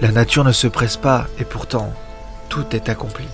La nature ne se presse pas et pourtant tout est accompli.